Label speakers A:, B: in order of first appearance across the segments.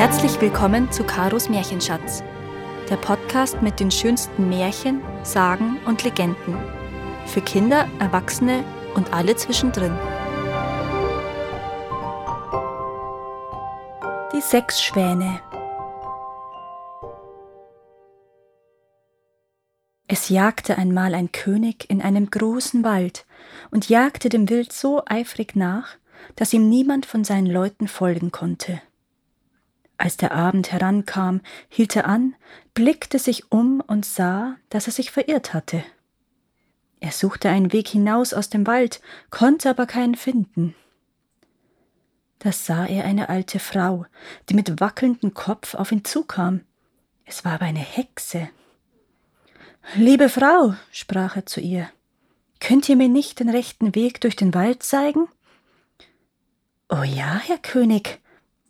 A: Herzlich willkommen zu Karos Märchenschatz, der Podcast mit den schönsten Märchen, Sagen und Legenden. Für Kinder, Erwachsene und alle zwischendrin. Die sechs Schwäne. Es jagte einmal ein König in einem großen Wald und jagte dem Wild so eifrig nach, dass ihm niemand von seinen Leuten folgen konnte. Als der Abend herankam, hielt er an, blickte sich um und sah, dass er sich verirrt hatte. Er suchte einen Weg hinaus aus dem Wald, konnte aber keinen finden. Da sah er eine alte Frau, die mit wackelndem Kopf auf ihn zukam. Es war aber eine Hexe. Liebe Frau, sprach er zu ihr, könnt ihr mir nicht den rechten Weg durch den Wald zeigen? Oh ja, Herr König,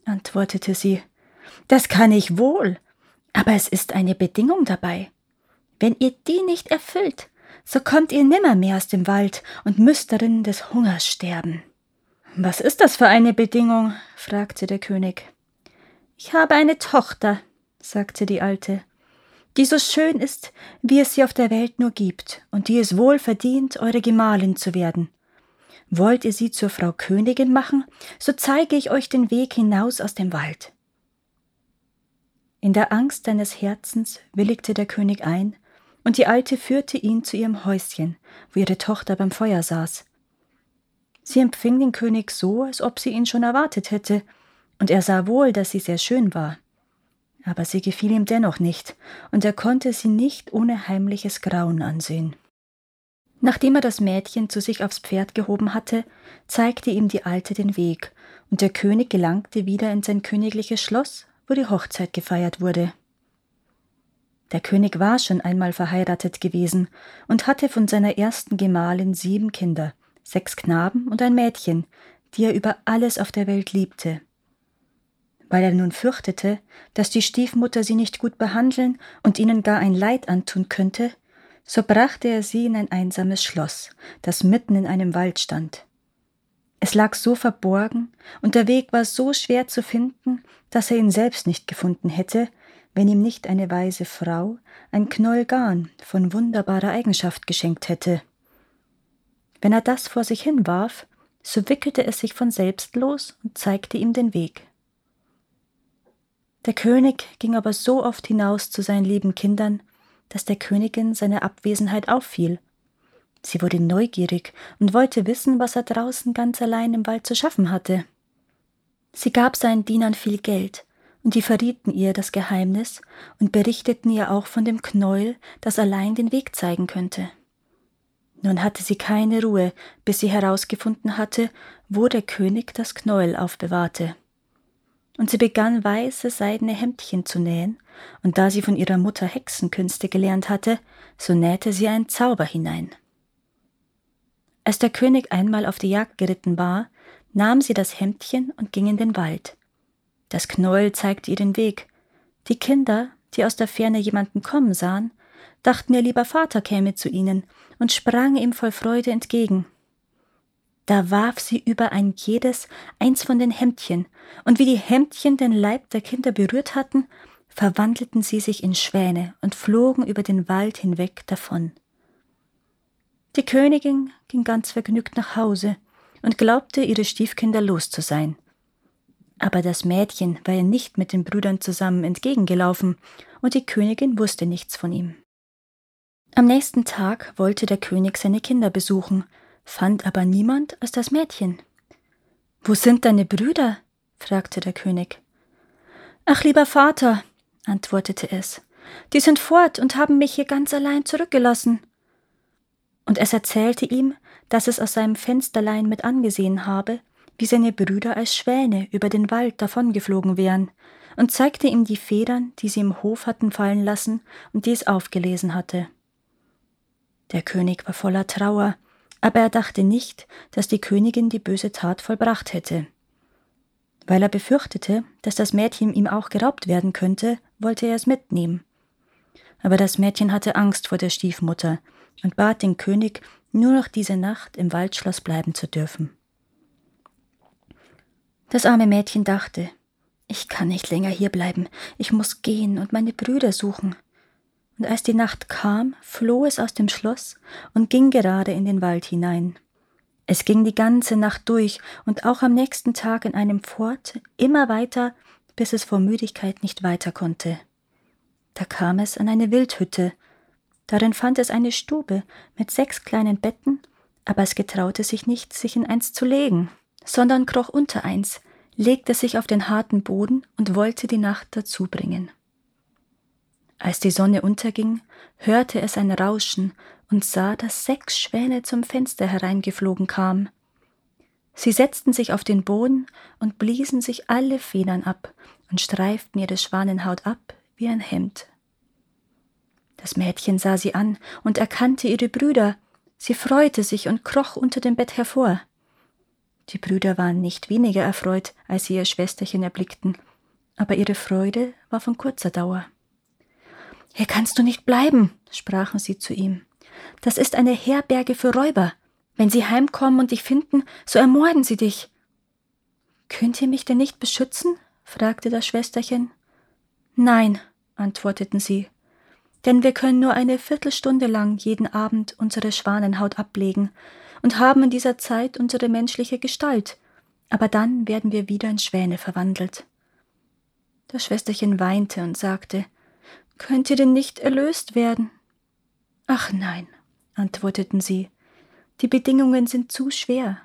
A: antwortete sie, das kann ich wohl, aber es ist eine Bedingung dabei. Wenn ihr die nicht erfüllt, so kommt ihr nimmermehr aus dem Wald und müsst darin des Hungers sterben. Was ist das für eine Bedingung? fragte der König. Ich habe eine Tochter, sagte die Alte, die so schön ist, wie es sie auf der Welt nur gibt, und die es wohl verdient, eure Gemahlin zu werden. Wollt ihr sie zur Frau Königin machen, so zeige ich euch den Weg hinaus aus dem Wald. In der Angst seines Herzens willigte der König ein, und die Alte führte ihn zu ihrem Häuschen, wo ihre Tochter beim Feuer saß. Sie empfing den König so, als ob sie ihn schon erwartet hätte, und er sah wohl, dass sie sehr schön war. Aber sie gefiel ihm dennoch nicht, und er konnte sie nicht ohne heimliches Grauen ansehen. Nachdem er das Mädchen zu sich aufs Pferd gehoben hatte, zeigte ihm die Alte den Weg, und der König gelangte wieder in sein königliches Schloss, wo die Hochzeit gefeiert wurde. Der König war schon einmal verheiratet gewesen und hatte von seiner ersten Gemahlin sieben Kinder, sechs Knaben und ein Mädchen, die er über alles auf der Welt liebte. Weil er nun fürchtete, dass die Stiefmutter sie nicht gut behandeln und ihnen gar ein Leid antun könnte, so brachte er sie in ein einsames Schloss, das mitten in einem Wald stand. Es lag so verborgen, und der Weg war so schwer zu finden, dass er ihn selbst nicht gefunden hätte, wenn ihm nicht eine weise Frau ein Knoll Garn von wunderbarer Eigenschaft geschenkt hätte. Wenn er das vor sich hinwarf, so wickelte es sich von selbst los und zeigte ihm den Weg. Der König ging aber so oft hinaus zu seinen lieben Kindern, dass der Königin seine Abwesenheit auffiel Sie wurde neugierig und wollte wissen, was er draußen ganz allein im Wald zu schaffen hatte. Sie gab seinen Dienern viel Geld, und die verrieten ihr das Geheimnis und berichteten ihr auch von dem Knäuel, das allein den Weg zeigen könnte. Nun hatte sie keine Ruhe, bis sie herausgefunden hatte, wo der König das Knäuel aufbewahrte. Und sie begann weiße seidene Hemdchen zu nähen, und da sie von ihrer Mutter Hexenkünste gelernt hatte, so nähte sie einen Zauber hinein. Als der König einmal auf die Jagd geritten war, nahm sie das Hemdchen und ging in den Wald. Das Knäuel zeigte ihr den Weg. Die Kinder, die aus der Ferne jemanden kommen sahen, dachten ihr lieber Vater käme zu ihnen und sprangen ihm voll Freude entgegen. Da warf sie über ein jedes eins von den Hemdchen, und wie die Hemdchen den Leib der Kinder berührt hatten, verwandelten sie sich in Schwäne und flogen über den Wald hinweg davon. Die Königin ging ganz vergnügt nach Hause und glaubte, ihre Stiefkinder los zu sein. Aber das Mädchen war ihr nicht mit den Brüdern zusammen entgegengelaufen, und die Königin wusste nichts von ihm. Am nächsten Tag wollte der König seine Kinder besuchen, fand aber niemand als das Mädchen. Wo sind deine Brüder? fragte der König. Ach lieber Vater, antwortete es, die sind fort und haben mich hier ganz allein zurückgelassen und es erzählte ihm, dass es aus seinem Fensterlein mit angesehen habe, wie seine Brüder als Schwäne über den Wald davongeflogen wären, und zeigte ihm die Federn, die sie im Hof hatten fallen lassen und die es aufgelesen hatte. Der König war voller Trauer, aber er dachte nicht, dass die Königin die böse Tat vollbracht hätte. Weil er befürchtete, dass das Mädchen ihm auch geraubt werden könnte, wollte er es mitnehmen. Aber das Mädchen hatte Angst vor der Stiefmutter, und bat den König, nur noch diese Nacht im Waldschloss bleiben zu dürfen. Das arme Mädchen dachte, Ich kann nicht länger hierbleiben, ich muss gehen und meine Brüder suchen. Und als die Nacht kam, floh es aus dem Schloss und ging gerade in den Wald hinein. Es ging die ganze Nacht durch und auch am nächsten Tag in einem Fort immer weiter, bis es vor Müdigkeit nicht weiter konnte. Da kam es an eine Wildhütte. Darin fand es eine Stube mit sechs kleinen Betten, aber es getraute sich nicht, sich in eins zu legen, sondern kroch unter eins, legte sich auf den harten Boden und wollte die Nacht dazu bringen. Als die Sonne unterging, hörte es ein Rauschen und sah, dass sechs Schwäne zum Fenster hereingeflogen kamen. Sie setzten sich auf den Boden und bliesen sich alle Federn ab und streiften ihre Schwanenhaut ab wie ein Hemd. Das Mädchen sah sie an und erkannte ihre Brüder. Sie freute sich und kroch unter dem Bett hervor. Die Brüder waren nicht weniger erfreut, als sie ihr Schwesterchen erblickten, aber ihre Freude war von kurzer Dauer. Hier kannst du nicht bleiben, sprachen sie zu ihm. Das ist eine Herberge für Räuber. Wenn sie heimkommen und dich finden, so ermorden sie dich. Könnt ihr mich denn nicht beschützen? fragte das Schwesterchen. Nein, antworteten sie, denn wir können nur eine Viertelstunde lang jeden Abend unsere Schwanenhaut ablegen und haben in dieser Zeit unsere menschliche Gestalt, aber dann werden wir wieder in Schwäne verwandelt. Das Schwesterchen weinte und sagte, Könnt ihr denn nicht erlöst werden? Ach nein, antworteten sie, die Bedingungen sind zu schwer.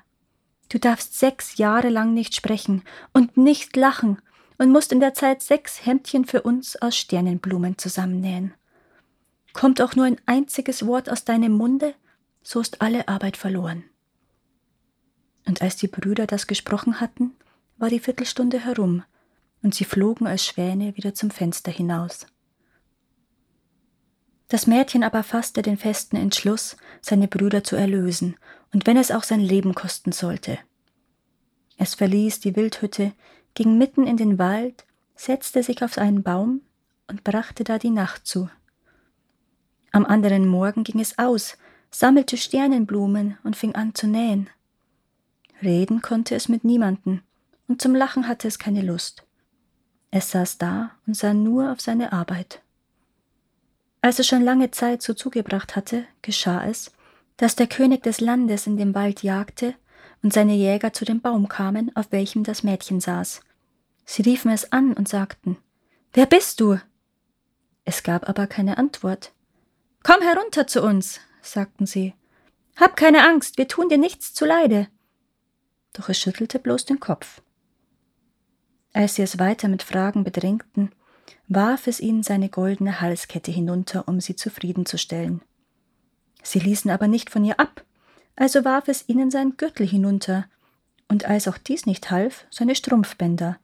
A: Du darfst sechs Jahre lang nicht sprechen und nicht lachen und musst in der Zeit sechs Hemdchen für uns aus Sternenblumen zusammennähen. Kommt auch nur ein einziges Wort aus deinem Munde, so ist alle Arbeit verloren. Und als die Brüder das gesprochen hatten, war die Viertelstunde herum, und sie flogen als Schwäne wieder zum Fenster hinaus. Das Mädchen aber fasste den festen Entschluss, seine Brüder zu erlösen, und wenn es auch sein Leben kosten sollte. Es verließ die Wildhütte, ging mitten in den Wald, setzte sich auf einen Baum und brachte da die Nacht zu. Am anderen Morgen ging es aus, sammelte Sternenblumen und fing an zu nähen. Reden konnte es mit niemanden, und zum Lachen hatte es keine Lust. Es saß da und sah nur auf seine Arbeit. Als es schon lange Zeit so zugebracht hatte, geschah es, dass der König des Landes in dem Wald jagte und seine Jäger zu dem Baum kamen, auf welchem das Mädchen saß. Sie riefen es an und sagten Wer bist du? Es gab aber keine Antwort. Komm herunter zu uns, sagten sie. Hab keine Angst, wir tun dir nichts zuleide. Doch es schüttelte bloß den Kopf. Als sie es weiter mit Fragen bedrängten, warf es ihnen seine goldene Halskette hinunter, um sie zufriedenzustellen. Sie ließen aber nicht von ihr ab, also warf es ihnen seinen Gürtel hinunter, und als auch dies nicht half, seine Strumpfbänder,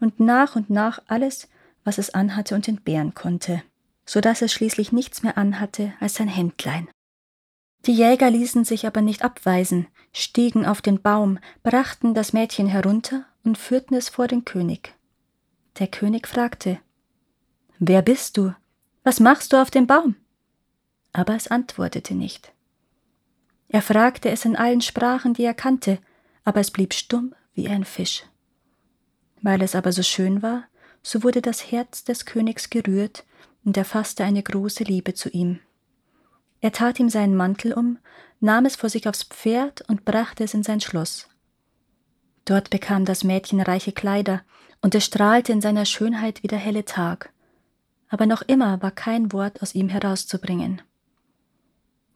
A: und nach und nach alles, was es anhatte und entbehren konnte, so dass es schließlich nichts mehr anhatte als sein Händlein. Die Jäger ließen sich aber nicht abweisen, stiegen auf den Baum, brachten das Mädchen herunter und führten es vor den König. Der König fragte Wer bist du? Was machst du auf dem Baum? Aber es antwortete nicht. Er fragte es in allen Sprachen, die er kannte, aber es blieb stumm wie ein Fisch. Weil es aber so schön war, so wurde das Herz des Königs gerührt, und er fasste eine große Liebe zu ihm. Er tat ihm seinen Mantel um, nahm es vor sich aufs Pferd und brachte es in sein Schloss. Dort bekam das Mädchen reiche Kleider, und es strahlte in seiner Schönheit wie der helle Tag aber noch immer war kein Wort aus ihm herauszubringen.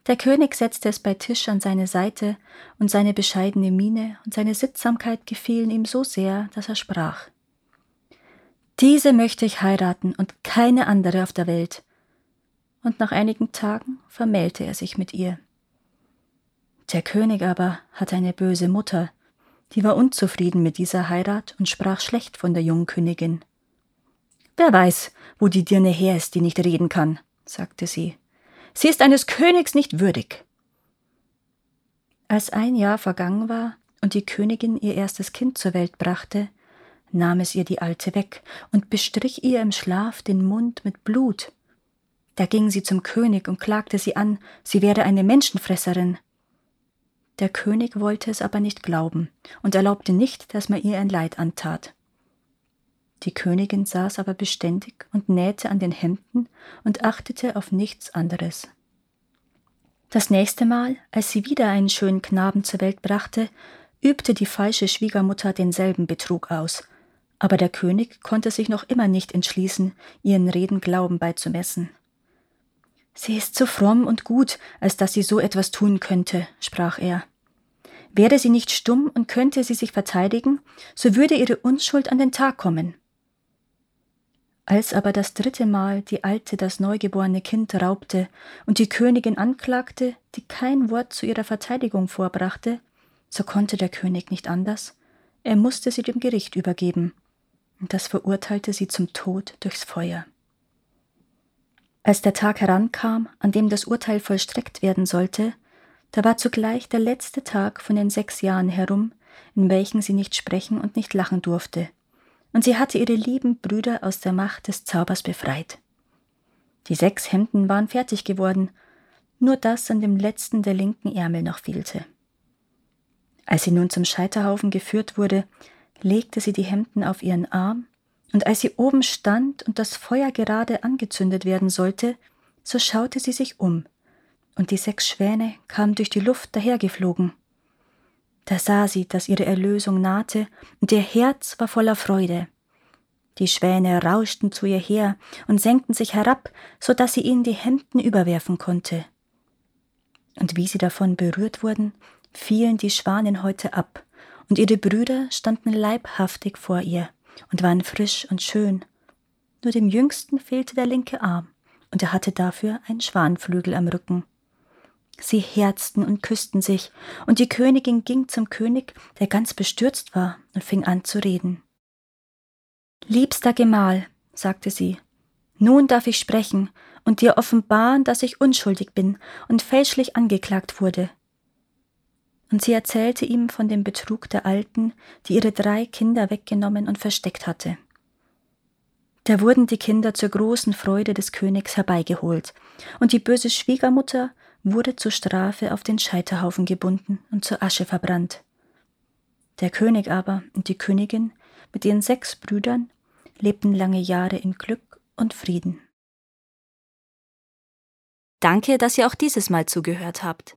A: Der König setzte es bei Tisch an seine Seite, und seine bescheidene Miene und seine Sittsamkeit gefielen ihm so sehr, dass er sprach Diese möchte ich heiraten und keine andere auf der Welt. Und nach einigen Tagen vermählte er sich mit ihr. Der König aber hatte eine böse Mutter, die war unzufrieden mit dieser Heirat und sprach schlecht von der jungen Königin. Wer weiß, wo die Dirne her ist, die nicht reden kann, sagte sie. Sie ist eines Königs nicht würdig. Als ein Jahr vergangen war und die Königin ihr erstes Kind zur Welt brachte, nahm es ihr die Alte weg und bestrich ihr im Schlaf den Mund mit Blut. Da ging sie zum König und klagte sie an, sie wäre eine Menschenfresserin. Der König wollte es aber nicht glauben und erlaubte nicht, dass man ihr ein Leid antat. Die Königin saß aber beständig und nähte an den Hemden und achtete auf nichts anderes. Das nächste Mal, als sie wieder einen schönen Knaben zur Welt brachte, übte die falsche Schwiegermutter denselben Betrug aus, aber der König konnte sich noch immer nicht entschließen, ihren Reden Glauben beizumessen. Sie ist so fromm und gut, als dass sie so etwas tun könnte, sprach er. Wäre sie nicht stumm und könnte sie sich verteidigen, so würde ihre Unschuld an den Tag kommen. Als aber das dritte Mal die Alte das neugeborene Kind raubte und die Königin anklagte, die kein Wort zu ihrer Verteidigung vorbrachte, so konnte der König nicht anders, er musste sie dem Gericht übergeben, und das verurteilte sie zum Tod durchs Feuer. Als der Tag herankam, an dem das Urteil vollstreckt werden sollte, da war zugleich der letzte Tag von den sechs Jahren herum, in welchen sie nicht sprechen und nicht lachen durfte, und sie hatte ihre lieben Brüder aus der Macht des Zaubers befreit. Die sechs Hemden waren fertig geworden, nur das an dem letzten der linken Ärmel noch fehlte. Als sie nun zum Scheiterhaufen geführt wurde, legte sie die Hemden auf ihren Arm und als sie oben stand und das Feuer gerade angezündet werden sollte, so schaute sie sich um, und die sechs Schwäne kamen durch die Luft dahergeflogen. Da sah sie, dass ihre Erlösung nahte, und ihr Herz war voller Freude. Die Schwäne rauschten zu ihr her und senkten sich herab, so dass sie ihnen die Hemden überwerfen konnte. Und wie sie davon berührt wurden, fielen die Schwanenhäute ab, und ihre Brüder standen leibhaftig vor ihr und waren frisch und schön. Nur dem Jüngsten fehlte der linke Arm, und er hatte dafür einen Schwanflügel am Rücken. Sie herzten und küssten sich, und die Königin ging zum König, der ganz bestürzt war, und fing an zu reden. Liebster Gemahl, sagte sie, nun darf ich sprechen und dir offenbaren, dass ich unschuldig bin und fälschlich angeklagt wurde. Und sie erzählte ihm von dem Betrug der Alten, die ihre drei Kinder weggenommen und versteckt hatte. Da wurden die Kinder zur großen Freude des Königs herbeigeholt, und die böse Schwiegermutter wurde zur Strafe auf den Scheiterhaufen gebunden und zur Asche verbrannt. Der König aber und die Königin mit ihren sechs Brüdern lebten lange Jahre in Glück und Frieden.
B: Danke, dass ihr auch dieses Mal zugehört habt.